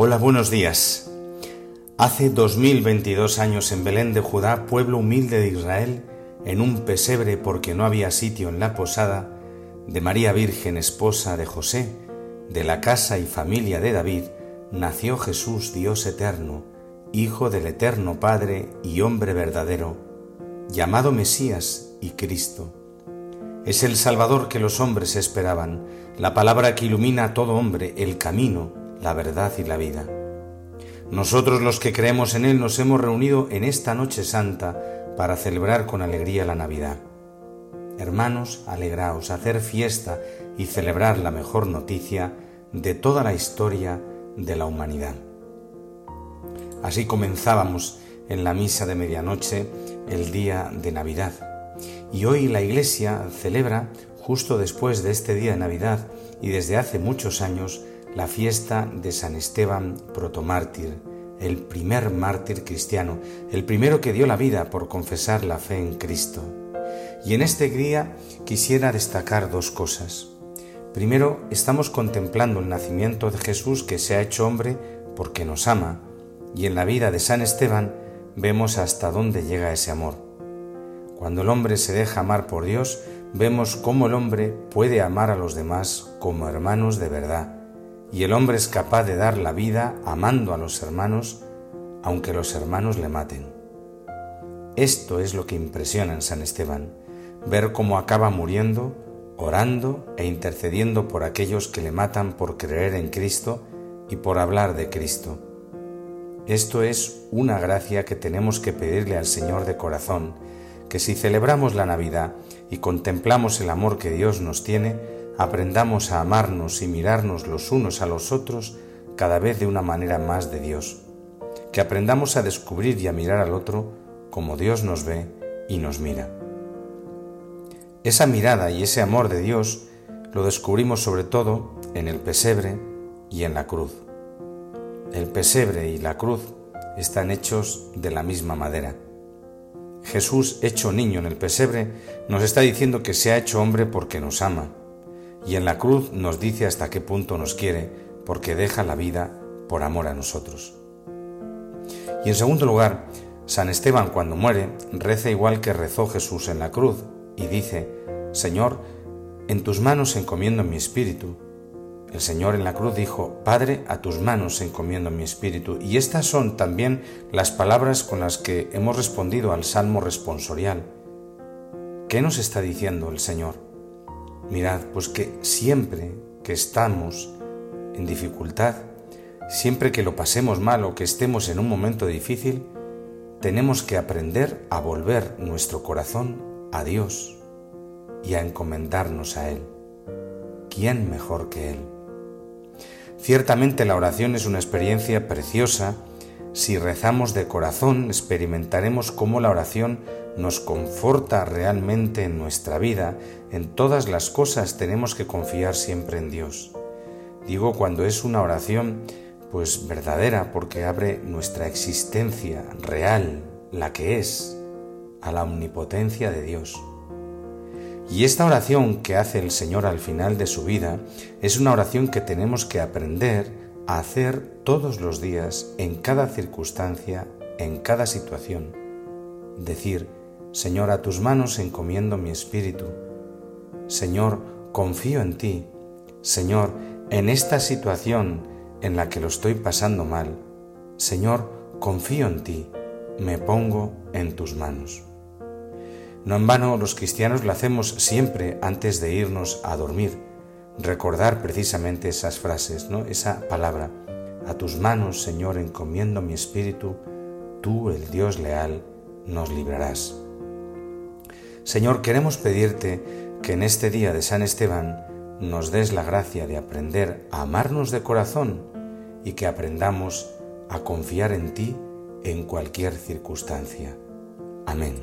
Hola, buenos días. Hace 2022 años en Belén de Judá, pueblo humilde de Israel, en un pesebre porque no había sitio en la posada, de María Virgen, esposa de José, de la casa y familia de David, nació Jesús, Dios eterno, Hijo del eterno Padre y hombre verdadero, llamado Mesías y Cristo. Es el Salvador que los hombres esperaban, la palabra que ilumina a todo hombre, el camino, la verdad y la vida. Nosotros los que creemos en Él nos hemos reunido en esta noche santa para celebrar con alegría la Navidad. Hermanos, alegraos, hacer fiesta y celebrar la mejor noticia de toda la historia de la humanidad. Así comenzábamos en la misa de medianoche el día de Navidad. Y hoy la Iglesia celebra, justo después de este día de Navidad y desde hace muchos años, la fiesta de San Esteban protomártir, el primer mártir cristiano, el primero que dio la vida por confesar la fe en Cristo. Y en este día quisiera destacar dos cosas. Primero, estamos contemplando el nacimiento de Jesús que se ha hecho hombre porque nos ama, y en la vida de San Esteban vemos hasta dónde llega ese amor. Cuando el hombre se deja amar por Dios, vemos cómo el hombre puede amar a los demás como hermanos de verdad y el hombre es capaz de dar la vida amando a los hermanos, aunque los hermanos le maten. Esto es lo que impresiona en San Esteban, ver cómo acaba muriendo, orando e intercediendo por aquellos que le matan por creer en Cristo y por hablar de Cristo. Esto es una gracia que tenemos que pedirle al Señor de corazón, que si celebramos la Navidad y contemplamos el amor que Dios nos tiene, aprendamos a amarnos y mirarnos los unos a los otros cada vez de una manera más de Dios, que aprendamos a descubrir y a mirar al otro como Dios nos ve y nos mira. Esa mirada y ese amor de Dios lo descubrimos sobre todo en el pesebre y en la cruz. El pesebre y la cruz están hechos de la misma madera. Jesús, hecho niño en el pesebre, nos está diciendo que se ha hecho hombre porque nos ama, y en la cruz nos dice hasta qué punto nos quiere, porque deja la vida por amor a nosotros. Y en segundo lugar, San Esteban cuando muere reza igual que rezó Jesús en la cruz y dice, Señor, en tus manos encomiendo mi espíritu. El Señor en la cruz dijo, Padre, a tus manos encomiendo mi espíritu. Y estas son también las palabras con las que hemos respondido al Salmo responsorial. ¿Qué nos está diciendo el Señor? Mirad, pues que siempre que estamos en dificultad, siempre que lo pasemos mal o que estemos en un momento difícil, tenemos que aprender a volver nuestro corazón a Dios y a encomendarnos a Él. ¿Quién mejor que Él? Ciertamente la oración es una experiencia preciosa. Si rezamos de corazón, experimentaremos cómo la oración nos conforta realmente en nuestra vida, en todas las cosas tenemos que confiar siempre en Dios. Digo cuando es una oración pues verdadera porque abre nuestra existencia real, la que es, a la omnipotencia de Dios. Y esta oración que hace el Señor al final de su vida es una oración que tenemos que aprender a hacer todos los días, en cada circunstancia, en cada situación. Decir, Señor, a tus manos encomiendo mi espíritu. Señor, confío en ti. Señor, en esta situación en la que lo estoy pasando mal, Señor, confío en ti, me pongo en tus manos. No en vano los cristianos lo hacemos siempre antes de irnos a dormir, recordar precisamente esas frases, ¿no? Esa palabra, a tus manos, Señor, encomiendo mi espíritu, tú, el Dios leal, nos librarás. Señor, queremos pedirte que en este día de San Esteban nos des la gracia de aprender a amarnos de corazón y que aprendamos a confiar en ti en cualquier circunstancia. Amén.